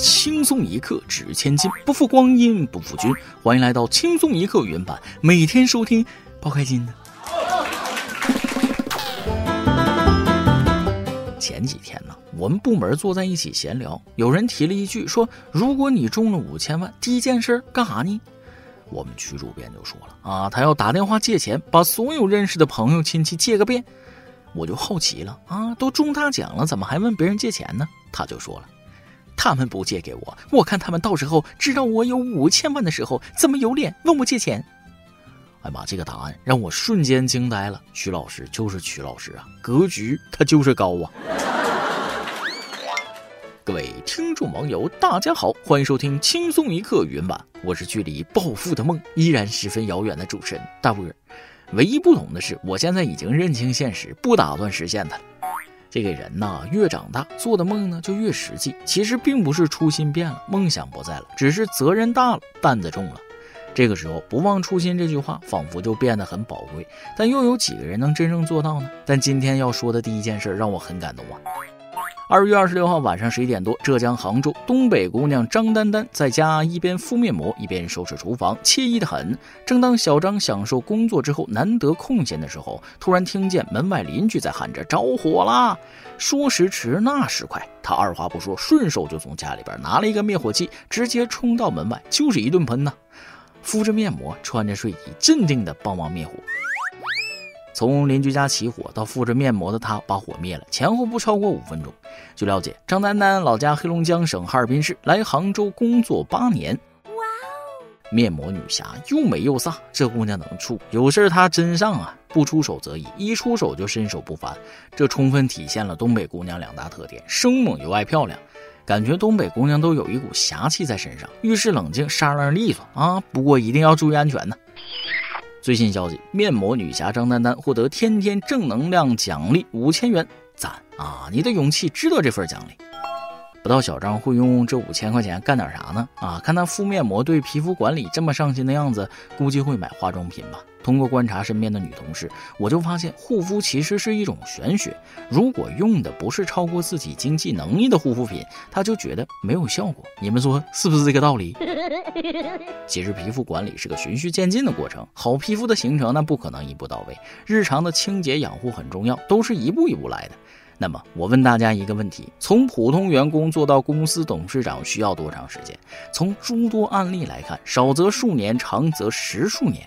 轻松一刻值千金，不负光阴不负君。欢迎来到轻松一刻原版，每天收听，包开心的。前几天呢，我们部门坐在一起闲聊，有人提了一句说：“如果你中了五千万，第一件事干啥呢？”我们区主编就说了：“啊，他要打电话借钱，把所有认识的朋友亲戚借个遍。”我就好奇了：“啊，都中大奖了，怎么还问别人借钱呢？”他就说了：“他们不借给我，我看他们到时候知道我有五千万的时候，怎么有脸问我借钱？”哎妈，这个答案让我瞬间惊呆了。曲老师就是曲老师啊，格局他就是高啊！各位听众网友，大家好，欢迎收听轻松一刻原版，我是距离暴富的梦依然十分遥远的主持人大波儿。唯一不同的是，我现在已经认清现实，不打算实现它了。这个人呢，越长大做的梦呢就越实际。其实并不是初心变了，梦想不在了，只是责任大了，担子重了。这个时候，不忘初心这句话仿佛就变得很宝贵，但又有几个人能真正做到呢？但今天要说的第一件事让我很感动啊！二月二十六号晚上十一点多，浙江杭州东北姑娘张丹丹在家一边敷面膜一边收拾厨房，惬意的很。正当小张享受工作之后难得空闲的时候，突然听见门外邻居在喊着着火啦！说时迟，那时快，他二话不说，顺手就从家里边拿了一个灭火器，直接冲到门外，就是一顿喷呐！敷着面膜，穿着睡衣，镇定地帮忙灭火。从邻居家起火到敷着面膜的他把火灭了，前后不超过五分钟。据了解，张丹丹老家黑龙江省哈尔滨市，来杭州工作八年。哇哦，面膜女侠又美又飒，这姑娘能处，有事她真上啊！不出手则已，一出手就身手不凡。这充分体现了东北姑娘两大特点：生猛又爱漂亮。感觉东北姑娘都有一股侠气在身上，遇事冷静，商量利索啊！不过一定要注意安全呢。最新消息，面膜女侠张丹丹获得天天正能量奖励五千元，赞啊！你的勇气值得这份奖励。不知道小张会用这五千块钱干点啥呢？啊，看他敷面膜对皮肤管理这么上心的样子，估计会买化妆品吧。通过观察身边的女同事，我就发现护肤其实是一种玄学。如果用的不是超过自己经济能力的护肤品，她就觉得没有效果。你们说是不是这个道理？其实皮肤管理是个循序渐进的过程，好皮肤的形成那不可能一步到位，日常的清洁养护很重要，都是一步一步来的。那么我问大家一个问题：从普通员工做到公司董事长需要多长时间？从诸多案例来看，少则数年，长则十数年。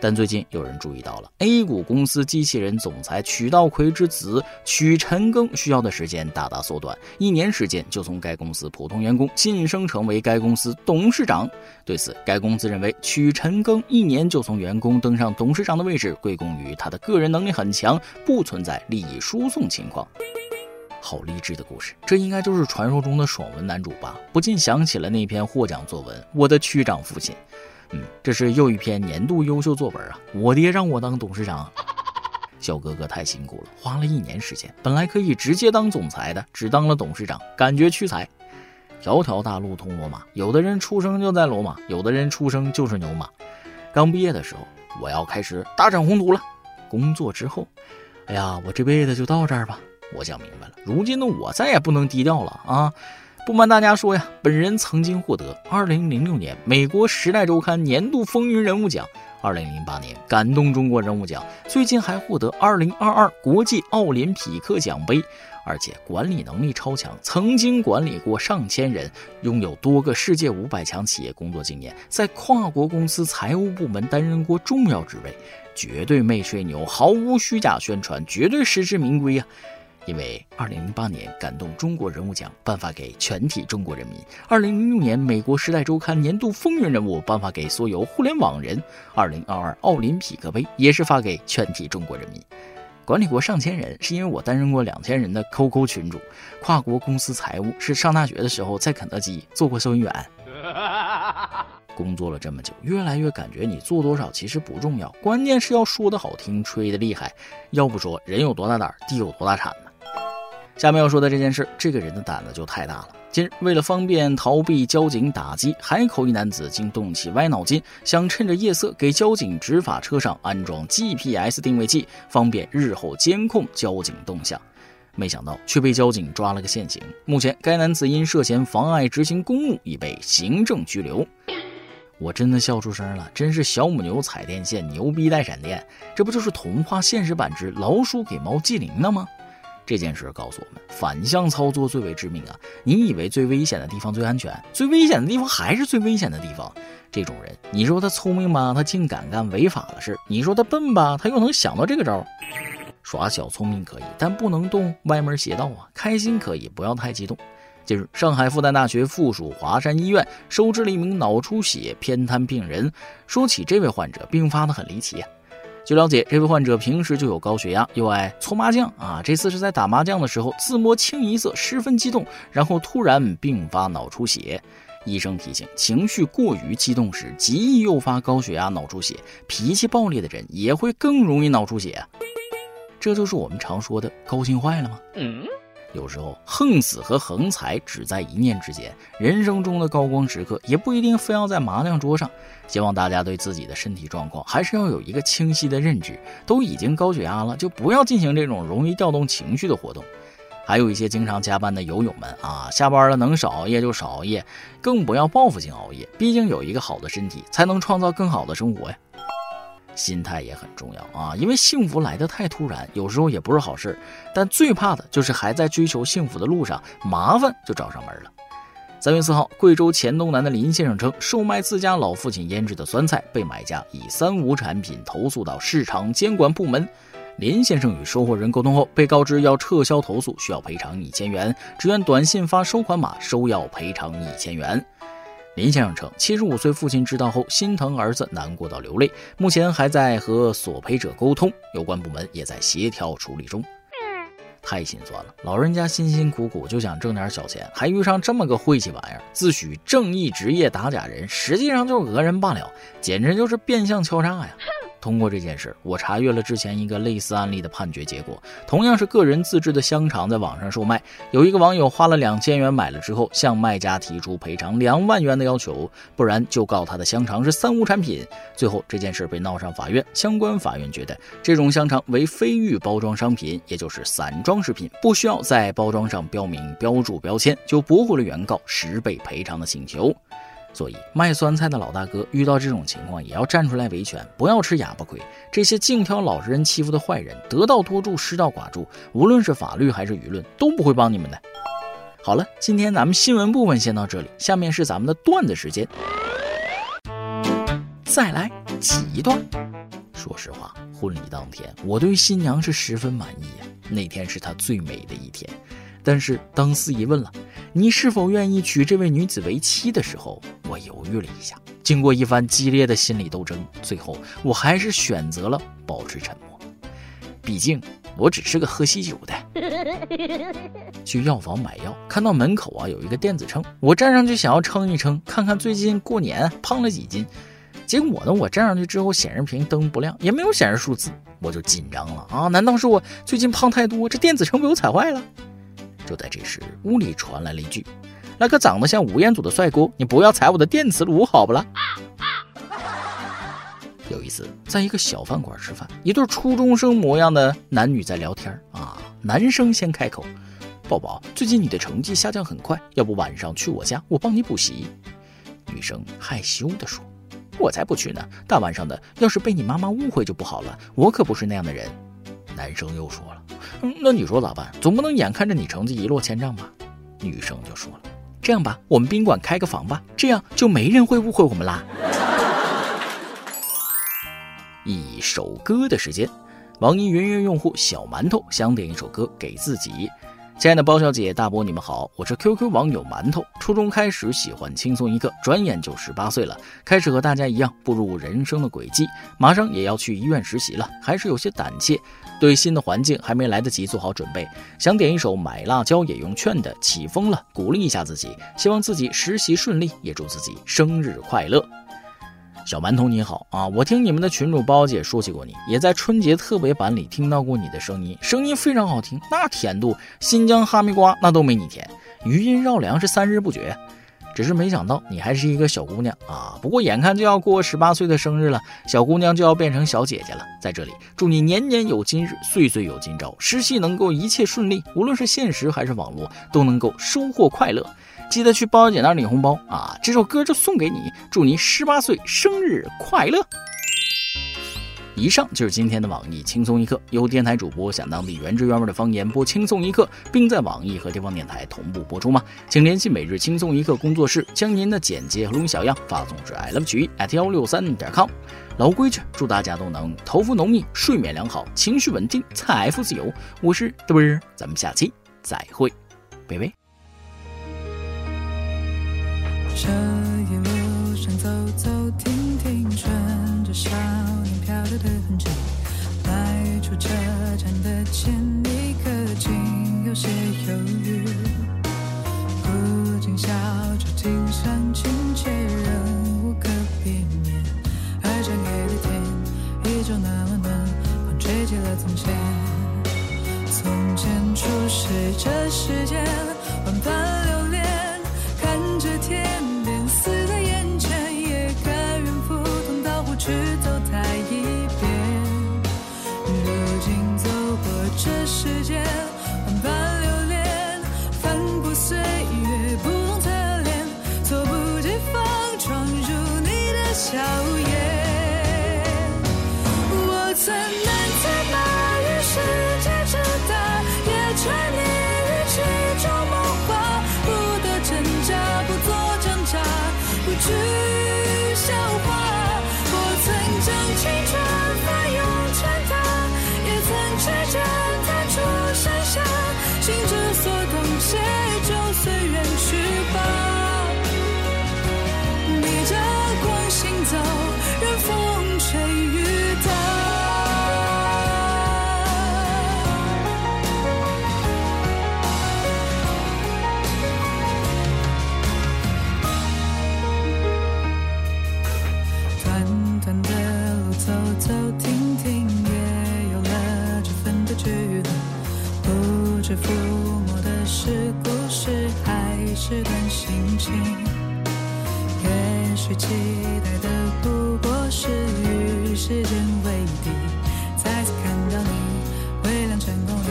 但最近有人注意到了，A 股公司机器人总裁曲道奎之子曲晨庚需要的时间大大缩短，一年时间就从该公司普通员工晋升成为该公司董事长。对此，该公司认为曲晨庚一年就从员工登上董事长的位置，归功于他的个人能力很强，不存在利益输送情况。好励志的故事，这应该就是传说中的爽文男主吧？不禁想起了那篇获奖作文《我的区长父亲》。嗯，这是又一篇年度优秀作文啊！我爹让我当董事长，小哥哥太辛苦了，花了一年时间，本来可以直接当总裁的，只当了董事长，感觉屈才。条条大路通罗马，有的人出生就在罗马，有的人出生就是牛马。刚毕业的时候，我要开始大展宏图了。工作之后，哎呀，我这辈子就到这儿吧。我想明白了，如今的我再也不能低调了啊！不瞒大家说呀，本人曾经获得2006年美国《时代周刊》年度风云人物奖，2008年感动中国人物奖，最近还获得2022国际奥林匹克奖杯，而且管理能力超强，曾经管理过上千人，拥有多个世界五百强企业工作经验，在跨国公司财务部门担任过重要职位，绝对没吹牛，毫无虚假宣传，绝对实至名归呀。因为二零零八年感动中国人物奖颁发给全体中国人民，二零零六年美国时代周刊年度风云人物颁发给所有互联网人，二零二二奥林匹克杯也是发给全体中国人民。管理过上千人，是因为我担任过两千人的 QQ 群主。跨国公司财务是上大学的时候在肯德基做过收银员。工作了这么久，越来越感觉你做多少其实不重要，关键是要说的好听，吹的厉害。要不说人有多大胆，地有多大产呢？下面要说的这件事，这个人的胆子就太大了。近日，为了方便逃避交警打击，海口一男子竟动起歪脑筋，想趁着夜色给交警执法车上安装 GPS 定位器，方便日后监控交警动向。没想到却被交警抓了个现行。目前该男子因涉嫌妨碍执行公务已被行政拘留。我真的笑出声了，真是小母牛踩电线，牛逼带闪电，这不就是童话现实版之老鼠给猫系铃铛吗？这件事告诉我们，反向操作最为致命啊！你以为最危险的地方最安全，最危险的地方还是最危险的地方。这种人，你说他聪明吧，他竟敢干违法的事；你说他笨吧，他又能想到这个招。耍小聪明可以，但不能动歪门邪道啊！开心可以，不要太激动。近日，上海复旦大学附属华山医院收治了一名脑出血偏瘫病人。说起这位患者，病发的很离奇啊。据了解，这位患者平时就有高血压，又爱搓麻将啊。这次是在打麻将的时候自摸清一色，十分激动，然后突然并发脑出血。医生提醒，情绪过于激动时极易诱发高血压、脑出血。脾气暴烈的人也会更容易脑出血。这就是我们常说的高兴坏了吗？嗯。有时候横死和横财只在一念之间，人生中的高光时刻也不一定非要在麻将桌上。希望大家对自己的身体状况还是要有一个清晰的认知。都已经高血压了，就不要进行这种容易调动情绪的活动。还有一些经常加班的友友们啊，下班了能少熬夜就少熬夜，更不要报复性熬夜。毕竟有一个好的身体，才能创造更好的生活呀。心态也很重要啊，因为幸福来得太突然，有时候也不是好事。但最怕的就是还在追求幸福的路上，麻烦就找上门了。三月四号，贵州黔东南的林先生称，售卖自家老父亲腌制的酸菜被买家以三无产品投诉到市场监管部门。林先生与收货人沟通后，被告知要撤销投诉，需要赔偿一千元，只愿短信发收款码，收要赔偿一千元。林先生称，七十五岁父亲知道后心疼儿子，难过到流泪。目前还在和索赔者沟通，有关部门也在协调处理中。太心酸了，老人家辛辛苦苦就想挣点小钱，还遇上这么个晦气玩意儿，自诩正义职业打假人，实际上就是讹人罢了，简直就是变相敲诈呀！通过这件事，我查阅了之前一个类似案例的判决结果。同样是个人自制的香肠，在网上售卖，有一个网友花了两千元买了之后，向卖家提出赔偿两万元的要求，不然就告他的香肠是三无产品。最后这件事被闹上法院，相关法院觉得这种香肠为非预包装商品，也就是散装食品，不需要在包装上标明标注标签，就驳回了原告十倍赔偿的请求。所以卖酸菜的老大哥遇到这种情况也要站出来维权，不要吃哑巴亏。这些净挑老实人欺负的坏人，得道多助，失道寡助，无论是法律还是舆论都不会帮你们的。好了，今天咱们新闻部分先到这里，下面是咱们的段子时间。再来几段。说实话，婚礼当天我对新娘是十分满意呀，那天是她最美的一天。但是当司仪问了你是否愿意娶这位女子为妻的时候，我犹豫了一下。经过一番激烈的心理斗争，最后我还是选择了保持沉默。毕竟我只是个喝喜酒的。去药房买药，看到门口啊有一个电子秤，我站上去想要称一称，看看最近过年胖了几斤。结果呢，我站上去之后显示屏灯不亮，也没有显示数字，我就紧张了啊！难道是我最近胖太多，这电子秤被我踩坏了？就在这时，屋里传来了一句：“那个长得像吴彦祖的帅哥，你不要踩我的电磁炉，好不啦？”有一次，在一个小饭馆吃饭，一对初中生模样的男女在聊天啊。男生先开口：“宝宝，最近你的成绩下降很快，要不晚上去我家，我帮你补习。”女生害羞地说：“我才不去呢，大晚上的，要是被你妈妈误会就不好了，我可不是那样的人。”男生又说了。那你说咋办？总不能眼看着你成绩一落千丈吧？女生就说了：“这样吧，我们宾馆开个房吧，这样就没人会误会我们啦。”一首歌的时间，网易云音乐用户小馒头想点一首歌给自己。亲爱的包小姐、大波，你们好，我是 QQ 网友馒头。初中开始喜欢轻松一刻，转眼就十八岁了，开始和大家一样步入人生的轨迹，马上也要去医院实习了，还是有些胆怯，对新的环境还没来得及做好准备。想点一首买辣椒也用券的《起风了》，鼓励一下自己，希望自己实习顺利，也祝自己生日快乐。小馒头你好啊，我听你们的群主包姐说起过你，也在春节特别版里听到过你的声音，声音非常好听，那甜度新疆哈密瓜那都没你甜，余音绕梁是三日不绝。只是没想到你还是一个小姑娘啊！不过眼看就要过十八岁的生日了，小姑娘就要变成小姐姐了。在这里，祝你年年有今日，岁岁有今朝，实习能够一切顺利，无论是现实还是网络，都能够收获快乐。记得去包小姐那领红包啊！这首歌就送给你，祝你十八岁生日快乐。以上就是今天的网易轻松一刻。有电台主播想当地原汁原味的方言播轻松一刻，并在网易和地方电台同步播出吗？请联系每日轻松一刻工作室，将您的简介和录音小样发送至 i love 曲艺 at 幺六三点 com。老规矩，祝大家都能头发浓密、睡眠良好、情绪稳定、财富自由。我是嘚啵儿，咱们下期再会，拜拜。这一路上走走停停，顺着少年飘流的痕迹，迈出车站的前情，也许期待的不过是与时间为敌。再次看到你，微凉晨光里，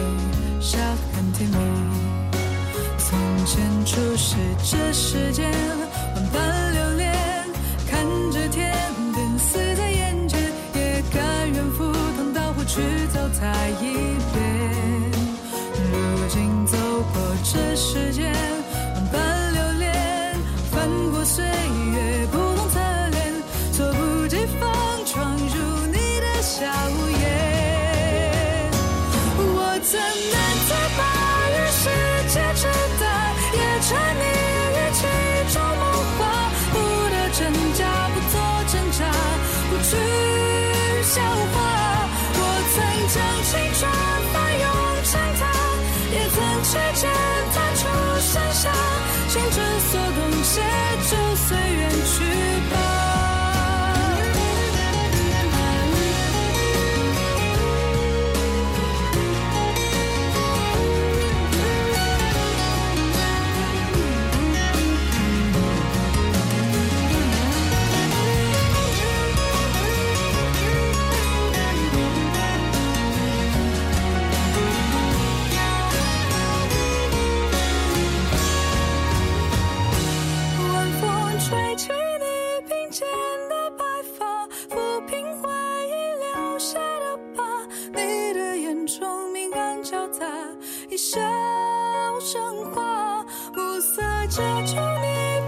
笑得很甜蜜。从前初识这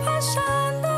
爬山。